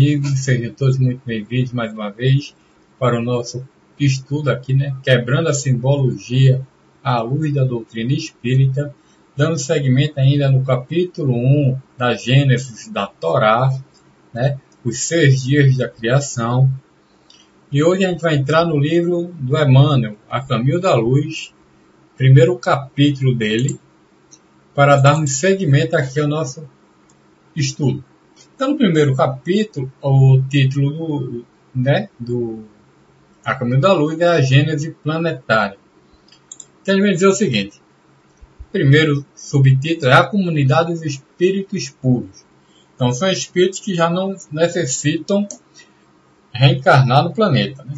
Amigos, sejam todos muito bem-vindos mais uma vez para o nosso estudo aqui, né? Quebrando a simbologia à luz da doutrina espírita, dando seguimento ainda no capítulo 1 da Gênesis da Torá, né? Os seis dias da criação. E hoje a gente vai entrar no livro do Emmanuel, A Caminho da Luz, primeiro capítulo dele, para darmos seguimento aqui ao nosso estudo. Então, no primeiro capítulo, o título do, né, do A Caminho da Luz é a Gênese Planetária. Então, ele dizer o seguinte: primeiro subtítulo é a Comunidade dos Espíritos Puros. Então, são espíritos que já não necessitam reencarnar no planeta. Né?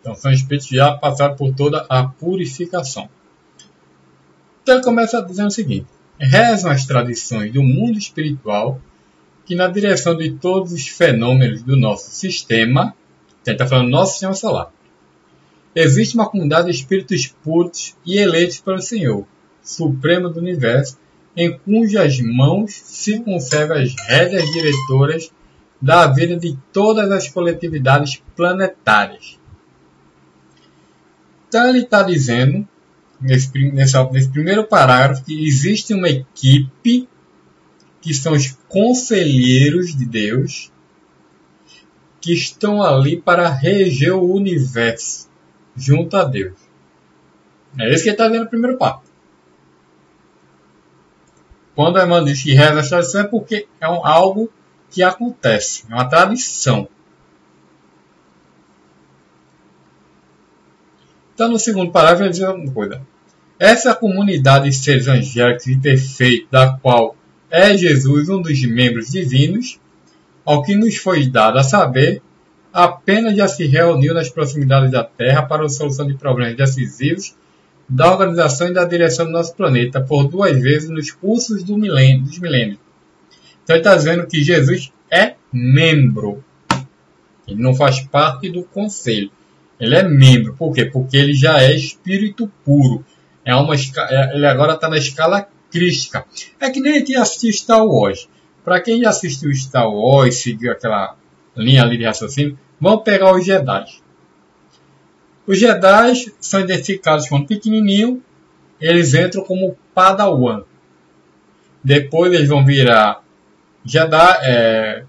Então, são espíritos que já passaram por toda a purificação. Então, ele começa dizendo o seguinte: rezam as tradições do mundo espiritual que na direção de todos os fenômenos do nosso sistema, está falando nosso sistema solar, existe uma comunidade de espíritos puros e eleitos pelo Senhor, Supremo do Universo, em cujas mãos se conservam as rédeas diretoras da vida de todas as coletividades planetárias. Então ele está dizendo, nesse, nesse, nesse primeiro parágrafo, que existe uma equipe que são os conselheiros de Deus, que estão ali para reger o universo junto a Deus. É isso que ele está vendo no primeiro papo. Quando a irmã diz que reza a tradição é porque é um, algo que acontece, é uma tradição. Então, no segundo parágrafo, ele diz uma coisa. Essa comunidade de seres angélicos e perfeitos, da qual é Jesus um dos membros divinos, ao que nos foi dado a saber, apenas já se reuniu nas proximidades da Terra para a solução de problemas decisivos da organização e da direção do nosso planeta por duas vezes nos cursos do milênio, dos milênios. Então ele está dizendo que Jesus é membro. Ele não faz parte do conselho. Ele é membro. Por quê? Porque ele já é espírito puro. É uma, é, ele agora está na escala crística. É que nem gente assistiu Star Wars. Para quem já assistiu Star Wars, seguiu aquela linha ali de raciocínio, vamos pegar os Jedi. Os Jedi são identificados quando pequenininho, eles entram como Padawan. Depois eles vão virar Jedi, é,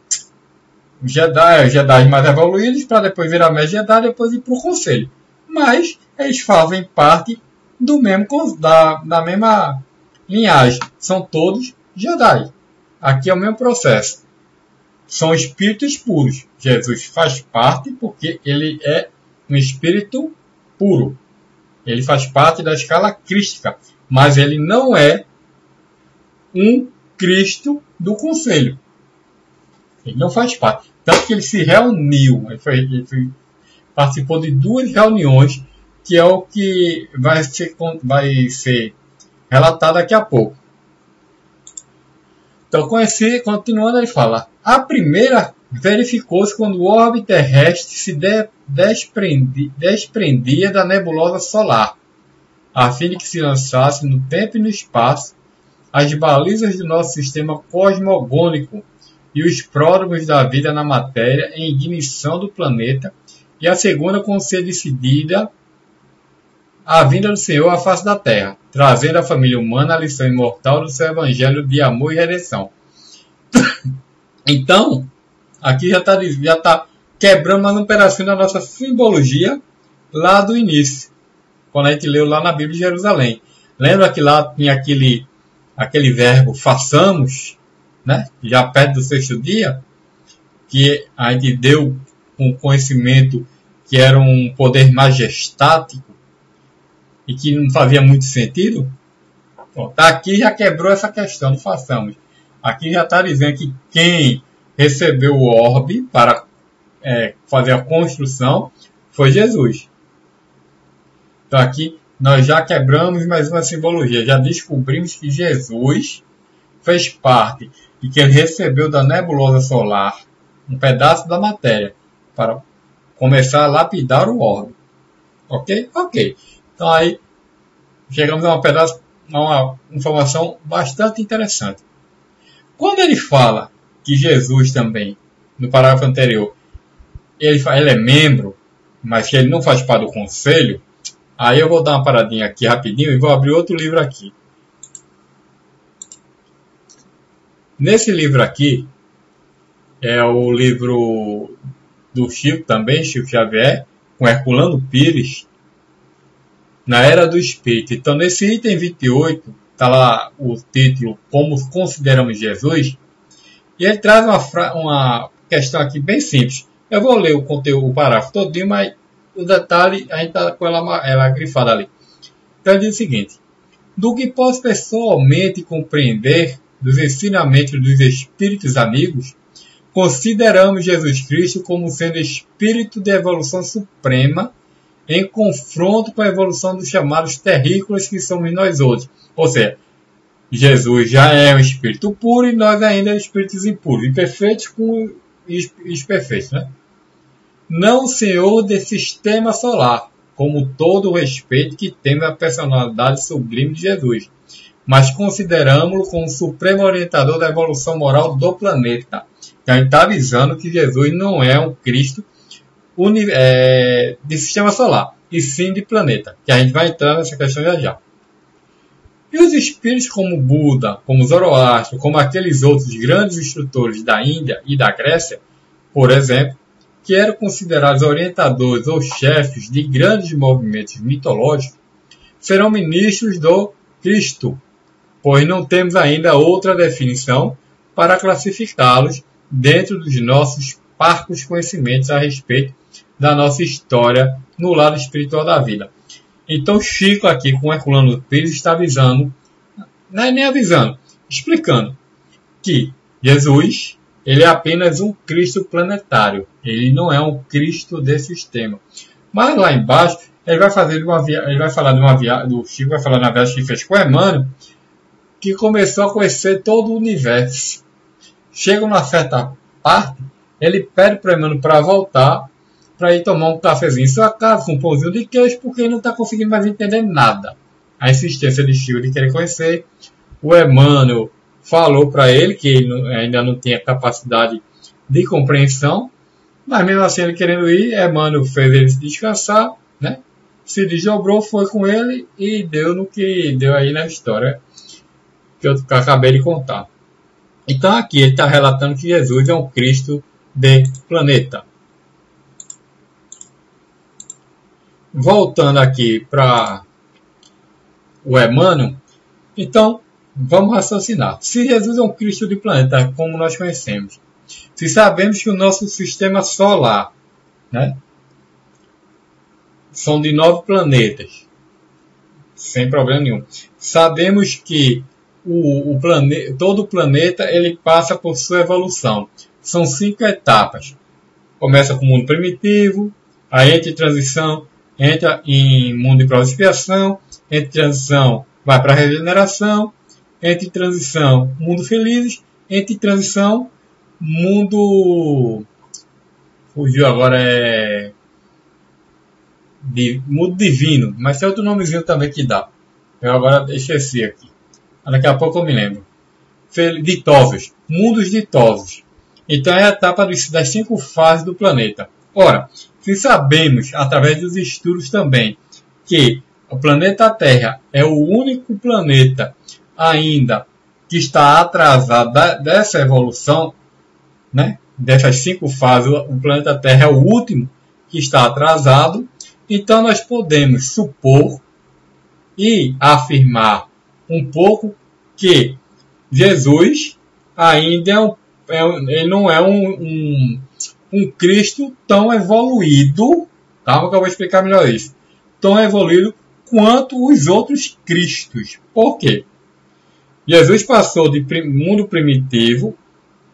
Jedi, Jedi mais evoluídos, para depois virar Mestre Jedi, depois ir para o Conselho. Mas eles fazem parte do mesmo da, da mesma linhagem. São todos Jedi. Aqui é o mesmo processo. São espíritos puros. Jesus faz parte porque ele é um espírito puro. Ele faz parte da escala crística, mas ele não é um Cristo do conselho. Ele não faz parte. Tanto que ele se reuniu, ele, foi, ele foi, participou de duas reuniões, que é o que vai ser, vai ser relatado daqui a pouco. Então, conheci, continuando, ele fala: a primeira verificou-se quando o orbe terrestre se de, desprendi, desprendia da nebulosa solar, a fim de que se lançasse no tempo e no espaço as balizas do nosso sistema cosmogônico e os pródromos da vida na matéria em ignição do planeta, e a segunda com ser decidida a vinda do Senhor à face da terra, trazendo à família humana a lição imortal do seu evangelho de amor e redenção. então, aqui já está já tá quebrando mais um pedacinho da nossa simbologia lá do início, quando a gente leu lá na Bíblia de Jerusalém. Lembra que lá tinha aquele, aquele verbo façamos, né? já perto do sexto dia, que a gente deu um conhecimento que era um poder majestático, e que não fazia muito sentido, tá aqui já quebrou essa questão, não façamos. Aqui já está dizendo que quem recebeu o orbe para é, fazer a construção foi Jesus. Então aqui nós já quebramos mais uma simbologia, já descobrimos que Jesus fez parte e que ele recebeu da nebulosa solar um pedaço da matéria para começar a lapidar o orbe. Ok? Ok. Então aí chegamos a uma, pedaço, a uma informação bastante interessante. Quando ele fala que Jesus também no parágrafo anterior, ele, ele é membro, mas que ele não faz parte do conselho, aí eu vou dar uma paradinha aqui rapidinho e vou abrir outro livro aqui. Nesse livro aqui, é o livro do Chico também, Chico Xavier, com Herculano Pires, na Era do Espírito. Então, nesse item 28, está lá o título Como Consideramos Jesus, e ele traz uma, uma questão aqui bem simples. Eu vou ler o conteúdo, o parágrafo todinho, mas o detalhe, a gente está com ela, ela grifada ali. Então, ele diz o seguinte. Do que posso pessoalmente compreender dos ensinamentos dos espíritos amigos, consideramos Jesus Cristo como sendo espírito de evolução suprema em confronto com a evolução dos chamados terrícolas que somos nós outros. Ou seja, Jesus já é um espírito puro e nós ainda espíritos impuros, imperfeitos com os perfeitos. Né? Não senhor desse sistema solar, como todo o respeito que temos à personalidade sublime de Jesus, mas consideramos-lo como o supremo orientador da evolução moral do planeta. Então, gente está avisando que Jesus não é um Cristo é, de sistema solar, e sim de planeta, que a gente vai entrar nessa questão já já. E os espíritos como Buda, como Zoroastro, como aqueles outros grandes instrutores da Índia e da Grécia, por exemplo, que eram considerados orientadores ou chefes de grandes movimentos mitológicos, serão ministros do Cristo, pois não temos ainda outra definição para classificá-los dentro dos nossos parcos conhecimentos a respeito da nossa história no lado espiritual da vida. Então Chico aqui com Herculano Pires está avisando, não é nem avisando, explicando que Jesus ele é apenas um Cristo planetário, ele não é um Cristo de sistema. Mas lá embaixo ele vai fazer uma via... ele vai falar de uma viagem, do Chico vai falar na viagem que fez com Emmanuel, que começou a conhecer todo o universo. Chega uma certa parte, ele pede para Emmanuel para voltar para ir tomar um cafezinho em sua casa com um pãozinho de queijo, porque ele não está conseguindo mais entender nada. A insistência de Chico de querer conhecer. O Emmanuel falou para ele que ele ainda não tinha capacidade de compreensão, mas mesmo assim ele querendo ir, Emmanuel fez ele descansar, né? se desdobrou, foi com ele e deu no que deu aí na história que eu acabei de contar. Então aqui ele está relatando que Jesus é um Cristo de planeta. Voltando aqui para o Emmanuel, então vamos raciocinar. Se Jesus é um Cristo de planeta, como nós conhecemos, se sabemos que o nosso sistema solar né, são de nove planetas, sem problema nenhum, sabemos que o, o plane, todo planeta ele passa por sua evolução. São cinco etapas. Começa com o mundo primitivo, a entre transição, entra em mundo de prova expiação, entre transição vai para regeneração, entre transição mundo felizes, entre transição mundo fugiu agora é de mundo divino, mas tem outro nomezinho também que dá. Eu agora esqueci aqui. Daqui a pouco eu me lembro. Ditosos, mundos ditosos. Então é a etapa das cinco fases do planeta. Ora, se sabemos, através dos estudos também, que o planeta Terra é o único planeta ainda que está atrasado dessa evolução, né? dessas cinco fases, o planeta Terra é o último que está atrasado, então nós podemos supor e afirmar um pouco que Jesus ainda é um, é, ele não é um, um, um Cristo tão evoluído, calma que eu vou explicar melhor isso, tão evoluído quanto os outros Cristos. Por quê? Jesus passou de mundo primitivo,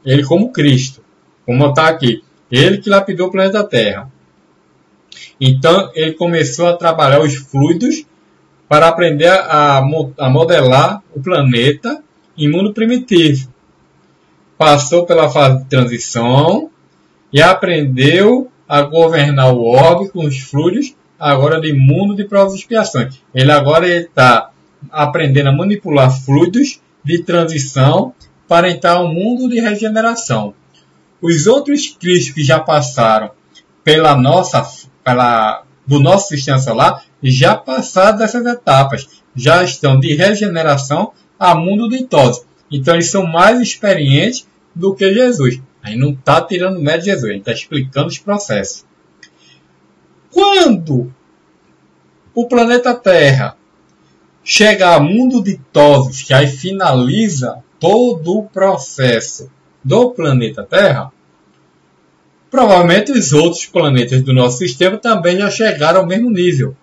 ele como Cristo, como está aqui, ele que lapidou o planeta Terra. Então ele começou a trabalhar os fluidos para aprender a, a modelar o planeta em mundo primitivo. Passou pela fase de transição, e aprendeu a governar o orbe com os fluidos, agora de mundo de provas e expiações. Ele agora está aprendendo a manipular fluidos de transição para entrar ao mundo de regeneração. os outros cristos que já passaram pela nossa, pela, do nosso sistema solar, já passaram dessas etapas, já estão de regeneração a mundo ditoso. Então eles são mais experientes do que Jesus. Aí não está tirando mérito de Jesus, a gente está explicando os processos. Quando o planeta Terra chega a mundo ditosos, que aí finaliza todo o processo do planeta Terra, provavelmente os outros planetas do nosso sistema também já chegaram ao mesmo nível.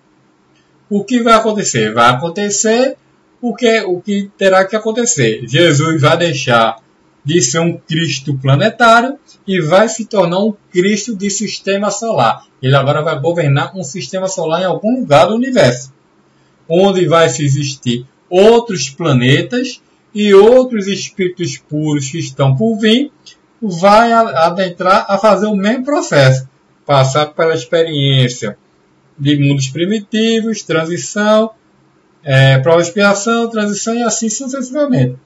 O que vai acontecer? Vai acontecer o que, o que terá que acontecer. Jesus vai deixar de ser um Cristo planetário e vai se tornar um Cristo de sistema solar. Ele agora vai governar um sistema solar em algum lugar do universo, onde vai se existir outros planetas e outros espíritos puros que estão por vir, vai adentrar a fazer o mesmo processo, passar pela experiência de mundos primitivos, transição, é, prova de expiação, transição e assim sucessivamente.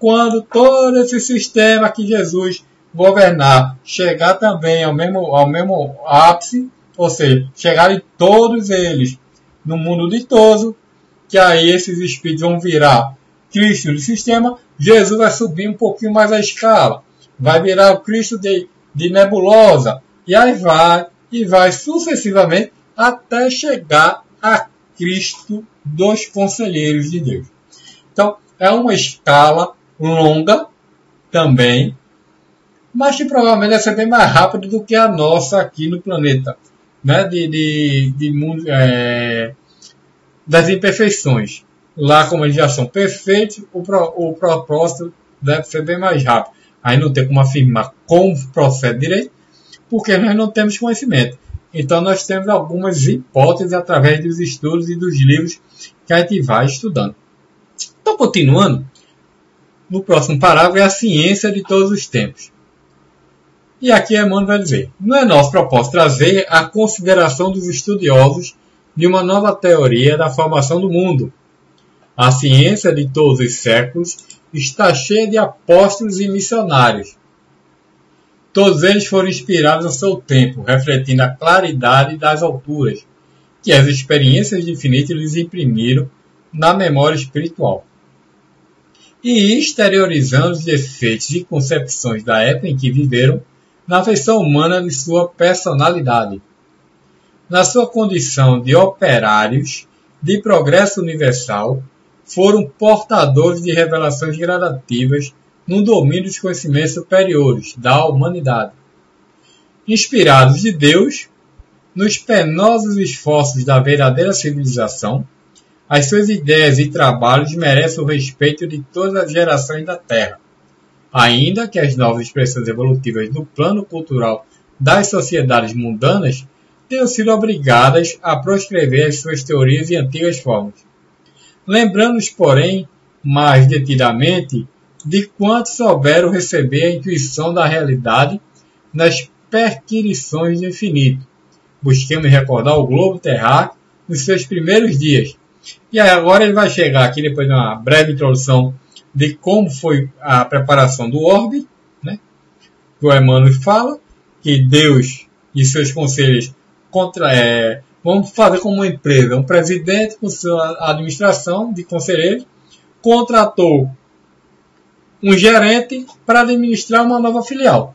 Quando todo esse sistema que Jesus governar chegar também ao mesmo, ao mesmo ápice, ou seja, chegarem todos eles no mundo ditoso, que aí esses espíritos vão virar Cristo do sistema, Jesus vai subir um pouquinho mais a escala, vai virar o Cristo de, de nebulosa, e aí vai, e vai sucessivamente até chegar a Cristo dos conselheiros de Deus. Então, é uma escala longa também, mas que provavelmente vai ser bem mais rápido do que a nossa aqui no planeta, né? de, de, de é, das imperfeições. Lá, como eles já são perfeitos, o, pro, o propósito deve ser bem mais rápido. Aí não tem como afirmar como procede direito, porque nós não temos conhecimento. Então, nós temos algumas hipóteses através dos estudos e dos livros que a gente vai estudando. Então, continuando, no próximo parágrafo é a ciência de todos os tempos. E aqui Emmanuel vai dizer: não é nosso propósito trazer a consideração dos estudiosos de uma nova teoria da formação do mundo. A ciência de todos os séculos está cheia de apóstolos e missionários. Todos eles foram inspirados ao seu tempo, refletindo a claridade das alturas, que as experiências de infinito lhes imprimiram na memória espiritual. E exteriorizando os defeitos e concepções da época em que viveram, na versão humana de sua personalidade. Na sua condição de operários de progresso universal, foram portadores de revelações gradativas no domínio dos conhecimentos superiores da humanidade. Inspirados de Deus, nos penosos esforços da verdadeira civilização, as suas ideias e trabalhos merecem o respeito de todas as gerações da Terra, ainda que as novas expressões evolutivas do plano cultural das sociedades mundanas tenham sido obrigadas a proscrever as suas teorias e antigas formas. Lembrando-nos, porém, mais detidamente de quantos souberam receber a intuição da realidade nas perquirições do infinito. Busquemos recordar o globo terráqueo nos seus primeiros dias. E agora ele vai chegar aqui, depois de uma breve introdução de como foi a preparação do orbe, né? que o Emmanuel fala, que Deus e seus conselhos contra, é, vamos fazer como uma empresa, um presidente com sua administração de conselheiros contratou um gerente para administrar uma nova filial.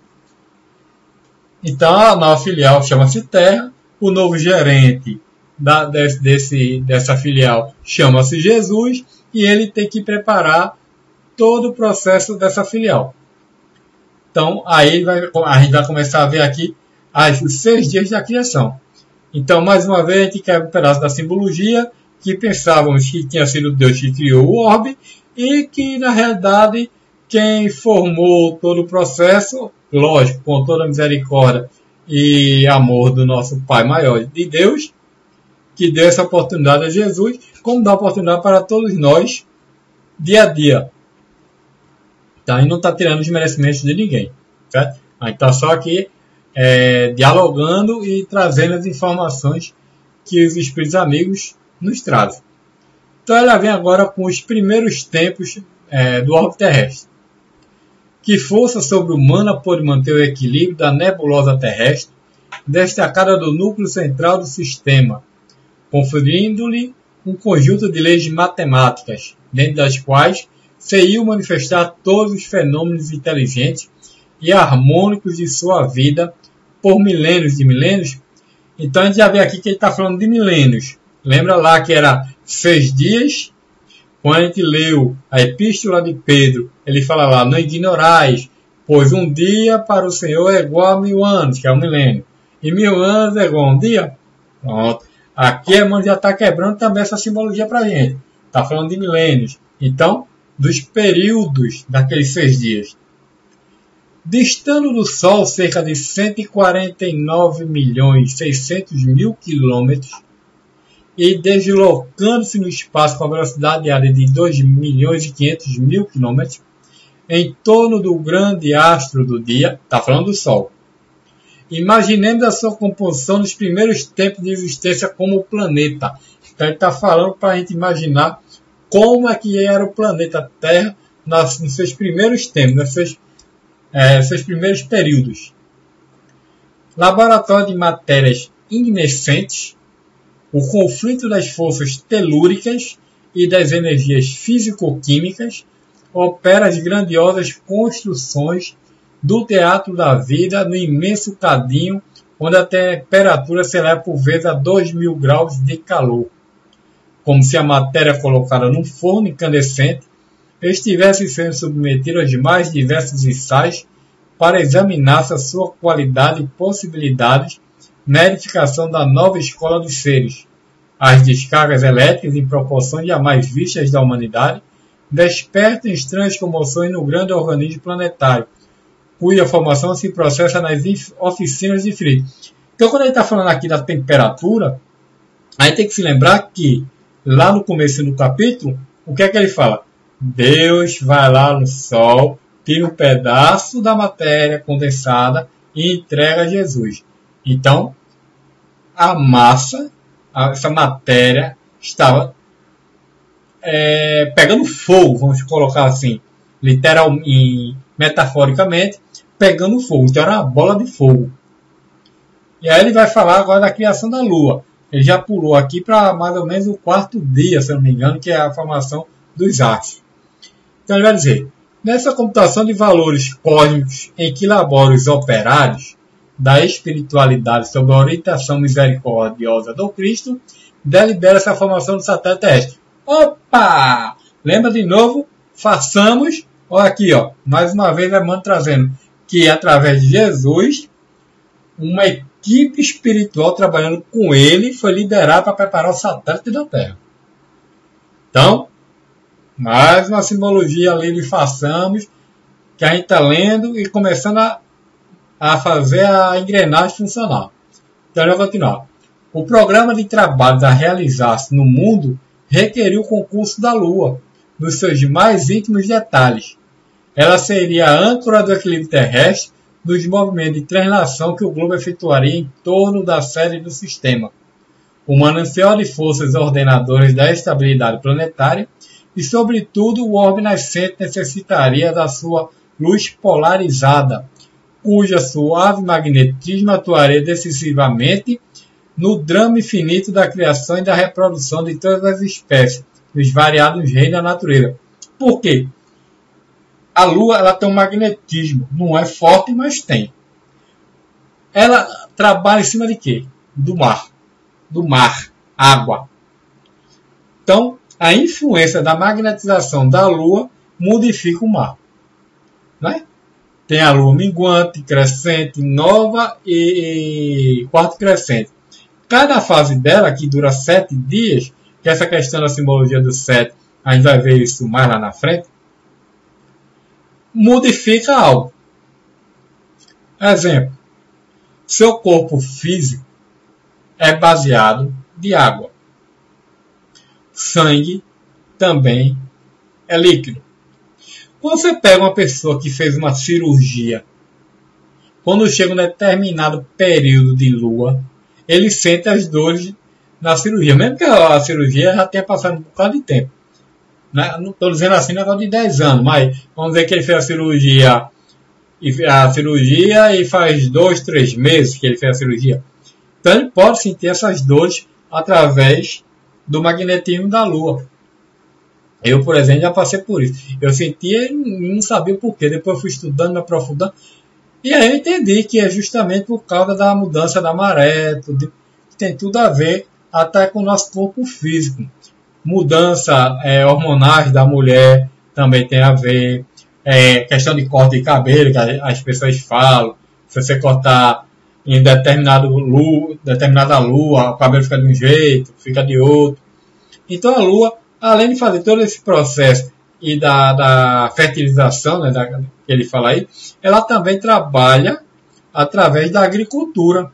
Então a nova filial chama-se Terra, o novo gerente da, desse, dessa filial chama-se Jesus e ele tem que preparar todo o processo dessa filial. Então aí vai, a gente vai começar a ver aqui as, os seis dias da criação. Então mais uma vez a gente quer um pedaço da simbologia que pensávamos que tinha sido Deus que criou o orbe e que na realidade quem formou todo o processo, lógico, com toda a misericórdia e amor do nosso Pai maior de Deus, que deu essa oportunidade a Jesus, como dá oportunidade para todos nós, dia a dia. Tá? E não está tirando os merecimentos de ninguém. Certo? A gente está só aqui é, dialogando e trazendo as informações que os Espíritos Amigos nos trazem. Então ela vem agora com os primeiros tempos é, do orbe terrestre Que força sobre-humana pôde manter o equilíbrio da nebulosa terrestre, destacada do núcleo central do sistema, conferindo-lhe um conjunto de leis matemáticas, dentro das quais se iam manifestar todos os fenômenos inteligentes e harmônicos de sua vida por milênios de milênios. Então a gente já vê aqui que ele está falando de milênios. Lembra lá que era seis dias? Quando a gente leu a epístola de Pedro, ele fala lá, não ignorais, pois um dia para o Senhor é igual a mil anos, que é um milênio. E mil anos é igual a um dia? Pronto. Aqui a mão já está quebrando também essa simbologia para a gente. Está falando de milênios. Então, dos períodos daqueles seis dias. Distando do Sol cerca de 149 milhões 600 mil quilômetros e deslocando-se no espaço com a velocidade diária de 2 milhões e 500 mil quilômetros, em torno do grande astro do dia, está falando do Sol, Imaginemos a sua composição nos primeiros tempos de existência como planeta. Então ele está falando para a gente imaginar como é que era o planeta Terra nos seus primeiros tempos, nos seus, é, seus primeiros períodos. Laboratório de matérias ignescentes, o conflito das forças telúricas e das energias físico-químicas opera as grandiosas construções do teatro da vida no imenso cadinho onde a temperatura se eleva por vezes a 2 mil graus de calor, como se a matéria colocada num forno incandescente estivesse sendo submetida aos mais diversos ensaios para examinar a sua qualidade e possibilidades na edificação da nova escola dos seres. As descargas elétricas em proporções jamais vistas da humanidade despertam estranhas comoções no grande organismo planetário, cuja formação se processa nas oficinas de frio. Então, quando a gente está falando aqui da temperatura, a gente tem que se lembrar que lá no começo do capítulo, o que é que ele fala? Deus vai lá no Sol, tira um pedaço da matéria condensada e entrega a Jesus. Então, a massa, essa matéria, estava é, pegando fogo, vamos colocar assim, literal, e metaforicamente, pegando fogo. Então era uma bola de fogo. E aí ele vai falar agora da criação da Lua. Ele já pulou aqui para mais ou menos o quarto dia, se não me engano, que é a formação dos astros. Então ele vai dizer: nessa computação de valores cósmicos em que labora os operários da espiritualidade sob a orientação misericordiosa do Cristo, delibera-se a formação do satélite terrestre. Opa! Lembra de novo? Façamos. Olha aqui, ó. Mais uma vez, Armando trazendo que através de Jesus, uma equipe espiritual trabalhando com ele foi liderada para preparar o satélite da Terra. Então, mais uma simbologia ali de façamos que a gente está lendo e começando a, a fazer a engrenagem funcionar. Então, vou continuar. O programa de trabalho a realizar-se no mundo requeriu o concurso da Lua, nos seus mais íntimos detalhes, ela seria a âncora do equilíbrio terrestre dos movimentos de translação que o globo efetuaria em torno da sede do sistema, o manancial de forças ordenadoras da estabilidade planetária e, sobretudo, o orbe nascente necessitaria da sua luz polarizada, cuja suave magnetismo atuaria decisivamente no drama infinito da criação e da reprodução de todas as espécies, dos variados reinos da natureza. Por quê? A Lua ela tem um magnetismo, não é forte, mas tem. Ela trabalha em cima de quê? Do mar, do mar, água. Então, a influência da magnetização da Lua modifica o mar. Né? Tem a Lua minguante, crescente, nova e, quarto crescente. Cada fase dela, que dura sete dias, que essa questão da simbologia do sete, a gente vai ver isso mais lá na frente, modifica algo. Exemplo: seu corpo físico é baseado de água. Sangue também é líquido. Quando você pega uma pessoa que fez uma cirurgia, quando chega um determinado período de lua, ele sente as dores na cirurgia, mesmo que a cirurgia já tenha passado um bocado de tempo. Né? Não estou dizendo assim negócio de 10 anos, mas vamos dizer que ele fez a cirurgia a cirurgia e faz dois, três meses que ele fez a cirurgia. Então ele pode sentir essas dores através do magnetismo da Lua. Eu, por exemplo, já passei por isso. Eu sentia e não sabia por quê. Depois fui estudando, me aprofundando. E aí eu entendi que é justamente por causa da mudança da maré, tudo, tem tudo a ver até com o nosso corpo físico. Mudança é, hormonais da mulher também tem a ver. É, questão de corte de cabelo, que as pessoas falam. Se você cortar em determinado lua, determinada lua, o cabelo fica de um jeito, fica de outro. Então a lua, além de fazer todo esse processo e da, da fertilização, né, da, que ele fala aí, ela também trabalha através da agricultura.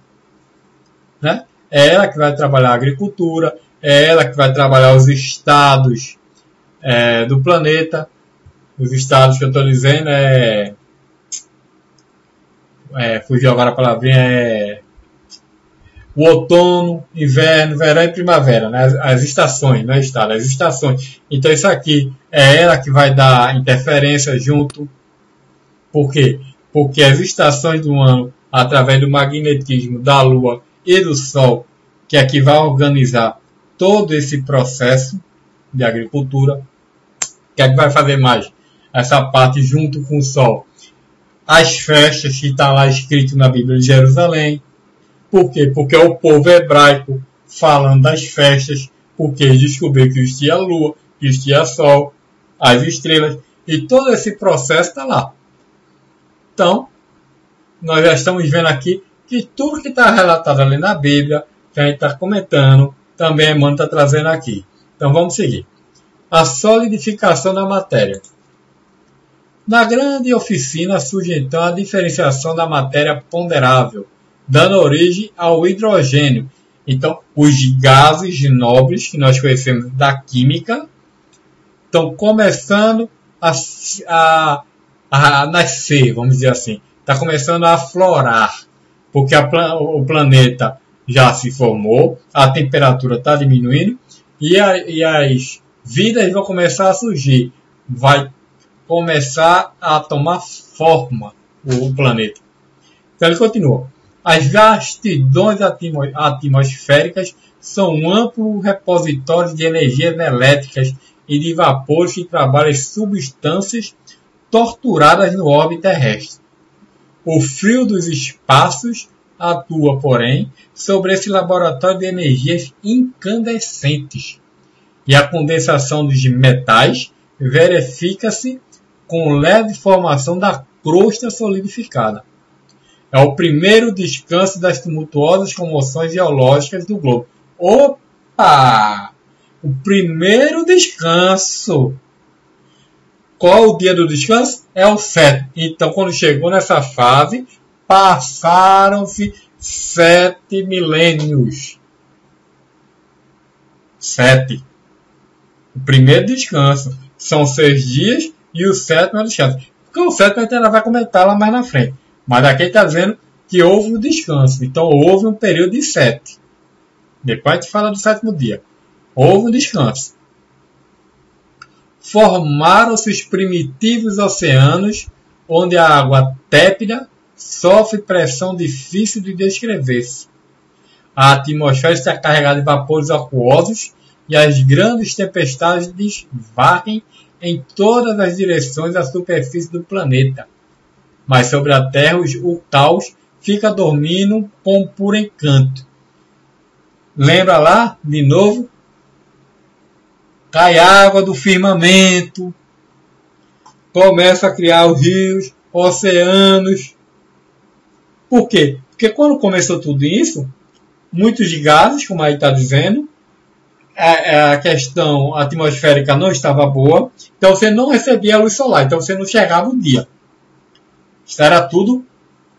Né? É ela que vai trabalhar a agricultura, é ela que vai trabalhar os estados é, do planeta. Os estados que eu estou dizendo é, é. Fugiu agora a palavrinha, é. O outono, inverno, verão e primavera, né? as, as estações, não é estado, as estações. Então, isso aqui é ela que vai dar interferência junto. Por quê? Porque as estações do ano, através do magnetismo da Lua e do Sol, que aqui vai organizar todo esse processo de agricultura, que é que vai fazer mais? Essa parte junto com o Sol. As festas que está lá escrito na Bíblia de Jerusalém. Por quê? Porque é o povo hebraico falando das festas, porque descobriu que existia a lua, que existia sol, as estrelas, e todo esse processo está lá. Então, nós já estamos vendo aqui que tudo que está relatado ali na Bíblia, que a gente está comentando, também Emmanuel está trazendo aqui. Então vamos seguir. A solidificação da matéria. Na grande oficina surge então a diferenciação da matéria ponderável, dando origem ao hidrogênio. Então, os gases nobres que nós conhecemos da química estão começando a, a, a nascer, vamos dizer assim. Está começando a aflorar porque a, o planeta já se formou, a temperatura está diminuindo e, a, e as vidas vão começar a surgir. Vai começar a tomar forma o planeta. Então ele continua. As vastidões atmosféricas são um amplo repositório de energias elétricas e de vapores que trabalham substâncias torturadas no orbe terrestre. O frio dos espaços atua, porém, sobre esse laboratório de energias incandescentes. E a condensação dos metais verifica-se com leve formação da crosta solidificada. É o primeiro descanso das tumultuosas comoções geológicas do globo. Opa! O primeiro descanso qual o dia do descanso? É o sétimo. Então, quando chegou nessa fase, passaram-se sete milênios. Sete. O primeiro descanso são seis dias e o sétimo é o descanso. Porque o sétimo a gente ainda vai comentar lá mais na frente. Mas aqui está dizendo que houve um descanso. Então houve um período de sete. Depois a gente fala do sétimo dia. Houve um descanso formaram-se os primitivos oceanos, onde a água tépida sofre pressão difícil de descrever-se. A atmosfera está carregada de vapores aquosos e as grandes tempestades varrem em todas as direções a superfície do planeta. Mas sobre a Terra o caos fica dormindo com puro encanto. Lembra lá, de novo, cai água do firmamento, começa a criar os rios, oceanos. Por quê? Porque quando começou tudo isso, muitos gases, como aí está dizendo, a, a, questão atmosférica não estava boa, então você não recebia a luz solar, então você não chegava o dia. Era tudo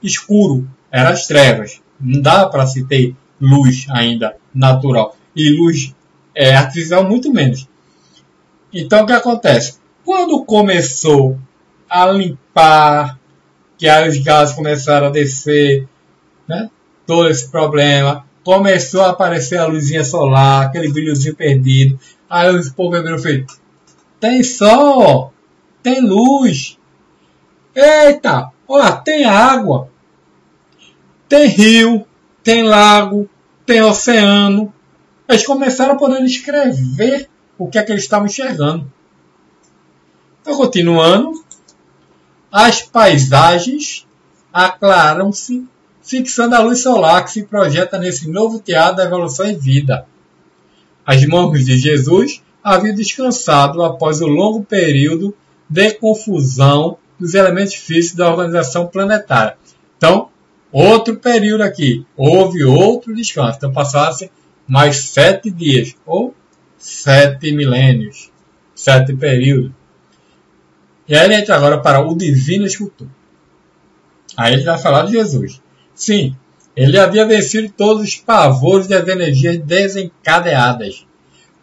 escuro, eram as trevas. Não dava para se ter luz ainda natural. E luz é, artificial muito menos. Então o que acontece? Quando começou a limpar, que aí os gases começaram a descer, né? todo esse problema, começou a aparecer a luzinha solar, aquele brilhozinho perdido, aí os povo viram feito, tem sol, tem luz. Eita, ó, tem água, tem rio, tem lago, tem oceano. Eles começaram a poder escrever o que é que eles estavam enxergando. Então, continuando, as paisagens aclaram-se, fixando a luz solar que se projeta nesse novo teatro da evolução em vida. As mãos de Jesus haviam descansado após o longo período de confusão dos elementos físicos da organização planetária. Então, outro período aqui, houve outro descanso. Então, passaram-se mais sete dias, ou sete milênios, sete períodos. E aí ele entra agora para o divino escultor. Aí ele vai falar de Jesus. Sim, ele havia vencido todos os pavores das energias desencadeadas.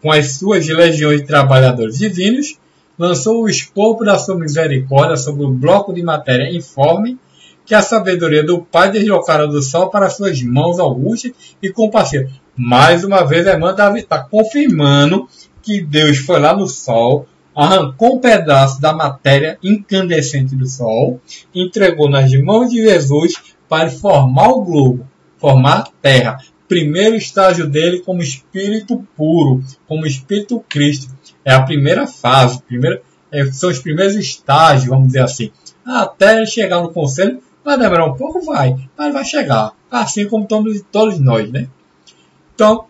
Com as suas legiões de trabalhadores divinos, lançou o escopo da sua misericórdia sobre o bloco de matéria informe que a sabedoria do Pai deslocara do sol para suas mãos augustas e compassivas. Mais uma vez, a irmã Davi está confirmando que Deus foi lá no sol, arrancou um pedaço da matéria incandescente do Sol, entregou nas mãos de Jesus para formar o globo, formar a Terra. Primeiro estágio dele como espírito puro, como espírito Cristo. É a primeira fase, primeira, é, são os primeiros estágios, vamos dizer assim. Até chegar no conselho, vai demorar um pouco, vai, mas vai chegar. Assim como todos, todos nós, né? Então,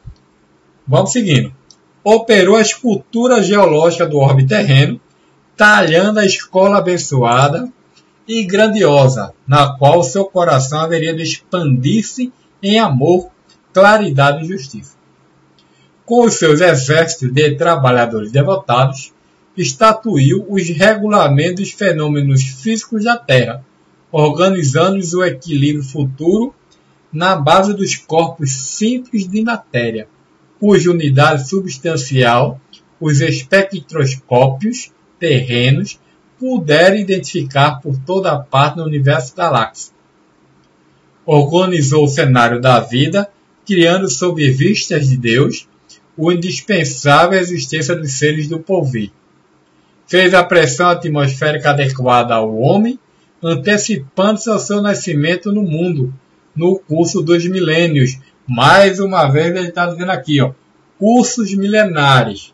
vamos seguindo operou a escultura geológica do orbe terreno, talhando a escola abençoada e grandiosa, na qual seu coração haveria de expandir-se em amor, claridade e justiça. Com os seus exércitos de trabalhadores devotados, estatuiu os regulamentos dos fenômenos físicos da Terra, organizando-os o equilíbrio futuro na base dos corpos simples de matéria cuja unidade substancial os espectroscópios terrenos puderam identificar por toda parte no universo galáctico. Organizou o cenário da vida, criando sob vistas de Deus o indispensável existência dos seres do porvir. Fez a pressão atmosférica adequada ao homem, antecipando-se ao seu nascimento no mundo, no curso dos milênios, mais uma vez ele está dizendo aqui, ó, cursos milenares.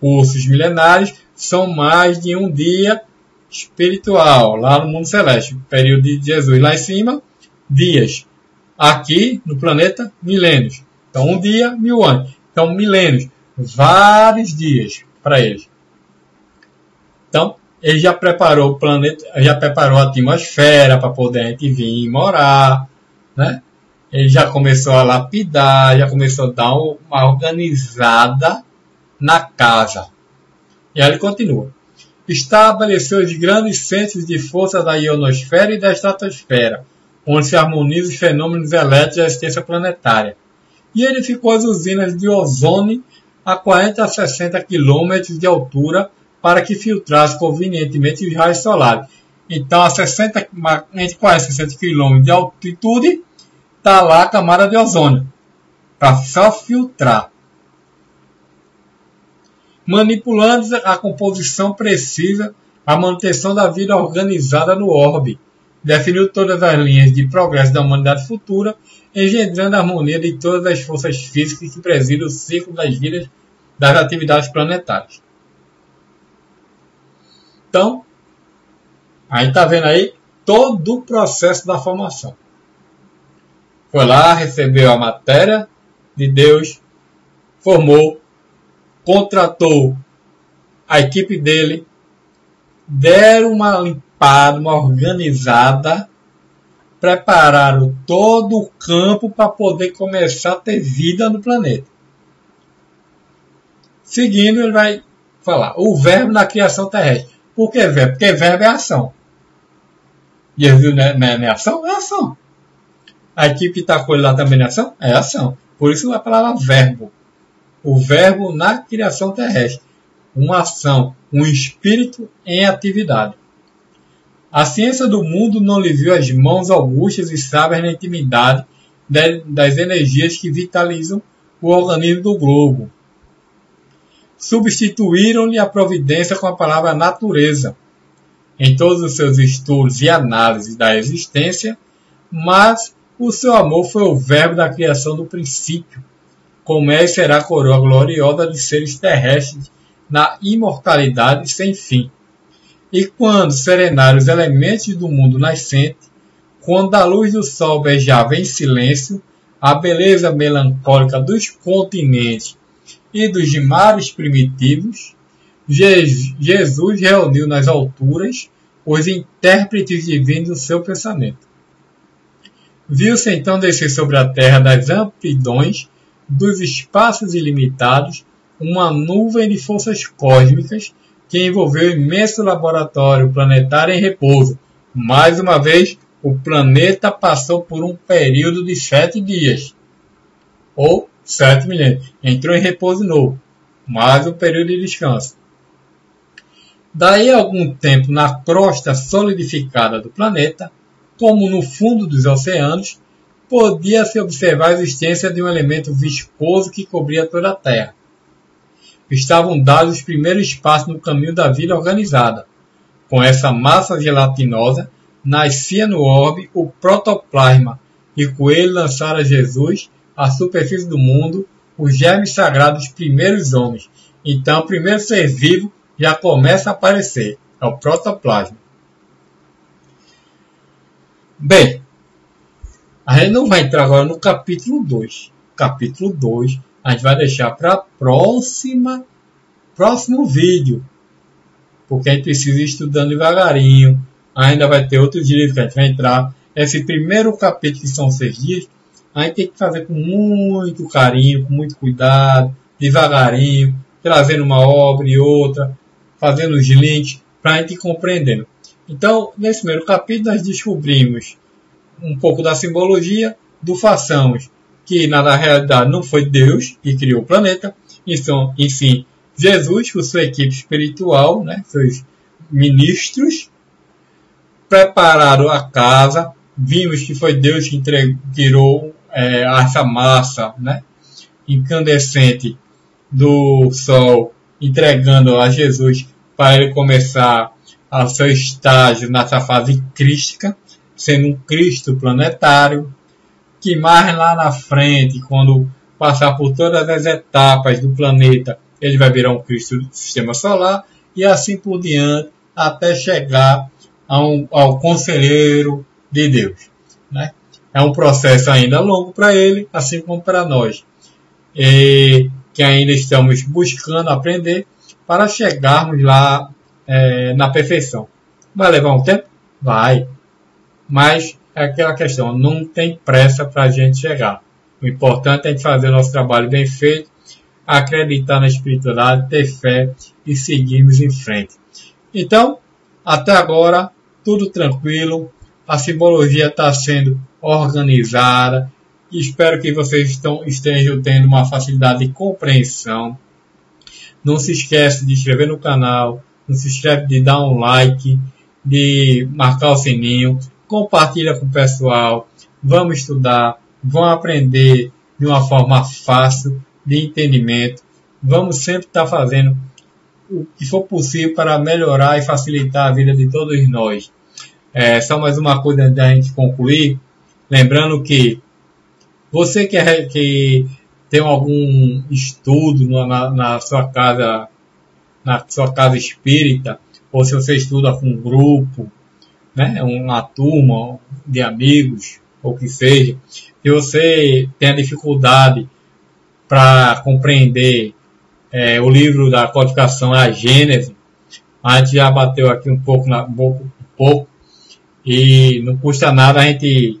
Cursos milenares são mais de um dia espiritual, lá no mundo celeste. Período de Jesus lá em cima, dias. Aqui no planeta, milênios. Então, um dia, mil anos. Então, milênios. Vários dias para eles. Então, ele já preparou o planeta, já preparou a atmosfera para poder a gente vir morar, né? Ele já começou a lapidar, já começou a dar uma organizada na casa. E aí ele continua. Estabeleceu os grandes centros de força da ionosfera e da estratosfera, onde se harmonizam os fenômenos elétricos da existência planetária. E edificou as usinas de ozônio a 40 a 60 quilômetros de altura para que filtrasse convenientemente os raios solares. Então, a 60, entre 40 e 60 quilômetros de altitude, está lá a camada de ozônio, para só filtrar. Manipulando a composição precisa, a manutenção da vida organizada no orbe. Definiu todas as linhas de progresso da humanidade futura, engendrando a harmonia de todas as forças físicas que presidem o ciclo das vidas das atividades planetárias. Então, a gente está vendo aí todo o processo da formação. Foi lá, recebeu a matéria de Deus, formou, contratou a equipe dele, deram uma limpada, uma organizada, prepararam todo o campo para poder começar a ter vida no planeta. Seguindo, ele vai falar o verbo na criação terrestre. Por que verbo? Porque verbo é ação. Jesus não é, não é ação? É ação. A equipe está ele lá também na ação? É ação. Por isso a palavra verbo. O verbo na criação terrestre. Uma ação, um espírito em atividade. A ciência do mundo não lhe viu as mãos augustas e sábias na intimidade das energias que vitalizam o organismo do globo. substituíram-lhe a providência com a palavra natureza em todos os seus estudos e análises da existência, mas o seu amor foi o verbo da criação do princípio, como é e será a coroa gloriosa de seres terrestres na imortalidade sem fim. E quando serenaram os elementos do mundo nascente, quando a luz do sol beijava em silêncio a beleza melancólica dos continentes e dos mares primitivos, Jesus reuniu nas alturas os intérpretes divinos do seu pensamento. Viu-se então descer sobre a terra das amplidões dos espaços ilimitados uma nuvem de forças cósmicas que envolveu o imenso laboratório planetário em repouso. Mais uma vez, o planeta passou por um período de sete dias, ou sete milênios. Entrou em repouso novo, mais um período de descanso. Daí algum tempo, na crosta solidificada do planeta, como no fundo dos oceanos, podia-se observar a existência de um elemento viscoso que cobria toda a Terra. Estavam dados os primeiros passos no caminho da vida organizada. Com essa massa gelatinosa, nascia no orbe o protoplasma, e com ele lançara Jesus à superfície do mundo os germes sagrados dos primeiros homens. Então, o primeiro ser vivo já começa a aparecer. É o protoplasma. Bem, a gente não vai entrar agora no capítulo 2. Capítulo 2 a gente vai deixar para próxima próximo vídeo. Porque a gente precisa ir estudando devagarinho. Ainda vai ter outros livros que a gente vai entrar. Esse primeiro capítulo, que são seis dias, a gente tem que fazer com muito carinho, com muito cuidado, devagarinho, trazendo uma obra e outra, fazendo os links para a gente ir compreendendo. Então, nesse primeiro capítulo, nós descobrimos um pouco da simbologia do façamos, que na realidade não foi Deus que criou o planeta, e sim Jesus, com sua equipe espiritual, né, seus ministros, prepararam a casa. Vimos que foi Deus que entregou é, essa massa né, incandescente do sol, entregando a Jesus para ele começar a seu estágio nessa fase crística, sendo um Cristo planetário, que mais lá na frente, quando passar por todas as etapas do planeta, ele vai virar um Cristo do sistema solar e assim por diante, até chegar ao, ao conselheiro de Deus. Né? É um processo ainda longo para ele, assim como para nós, e que ainda estamos buscando aprender para chegarmos lá é, na perfeição. Vai levar um tempo? Vai. Mas é aquela questão, não tem pressa para a gente chegar. O importante é a gente fazer o nosso trabalho bem feito, acreditar na espiritualidade, ter fé e seguirmos em frente. Então, até agora, tudo tranquilo, a simbologia está sendo organizada, espero que vocês estão, estejam tendo uma facilidade de compreensão. Não se esqueça de inscrever no canal, não se esqueça de dar um like, de marcar o sininho, compartilha com o pessoal, vamos estudar, vão aprender de uma forma fácil, de entendimento. Vamos sempre estar fazendo o que for possível para melhorar e facilitar a vida de todos nós. É, só mais uma coisa da gente concluir, lembrando que você que, é, que tem algum estudo na, na, sua casa, na sua casa espírita, ou se você estuda com um grupo, né, uma turma de amigos, ou que seja, se você tem a dificuldade para compreender é, o livro da codificação, a Gênese, a gente já bateu aqui um pouco, na, um pouco, um pouco e não custa nada a gente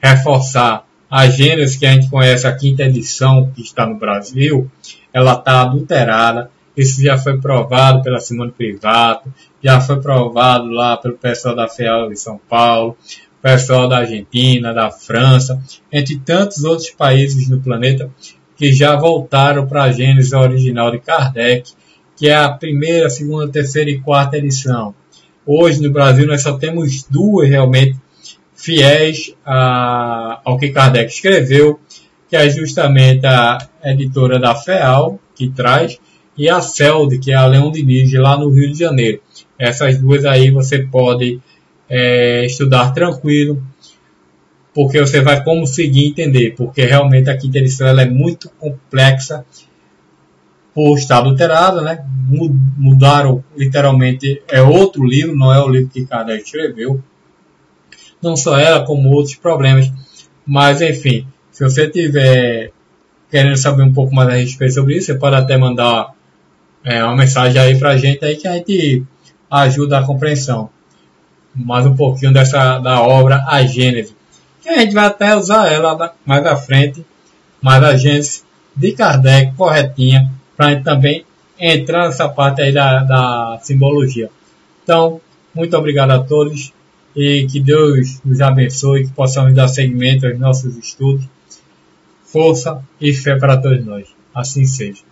reforçar a Gênesis que a gente conhece, a quinta edição que está no Brasil, ela está adulterada. Isso já foi provado pela Simone Privato, já foi provado lá pelo pessoal da FEAL de São Paulo, pessoal da Argentina, da França, entre tantos outros países no planeta que já voltaram para a Gênesis original de Kardec, que é a primeira, segunda, terceira e quarta edição. Hoje no Brasil nós só temos duas realmente fiéis a, ao que Kardec escreveu, que é justamente a editora da FEAL, que traz, e a CELD, que é a Leão Diniz, lá no Rio de Janeiro. Essas duas aí você pode é, estudar tranquilo, porque você vai conseguir entender, porque realmente a quinta edição ela é muito complexa por estar adulterada, né? Mudaram literalmente, é outro livro, não é o livro que Kardec escreveu. Não só ela, como outros problemas. Mas enfim, se você tiver querendo saber um pouco mais a respeito sobre isso, você pode até mandar é, uma mensagem aí pra gente aí que a gente ajuda a compreensão. Mais um pouquinho dessa da obra A Gênese. Que a gente vai até usar ela mais à frente, mas a Gênese de Kardec corretinha para gente também entrar nessa parte aí da, da simbologia. Então, muito obrigado a todos e que Deus nos abençoe, que possamos dar seguimento aos nossos estudos. Força e fé para todos nós. Assim seja.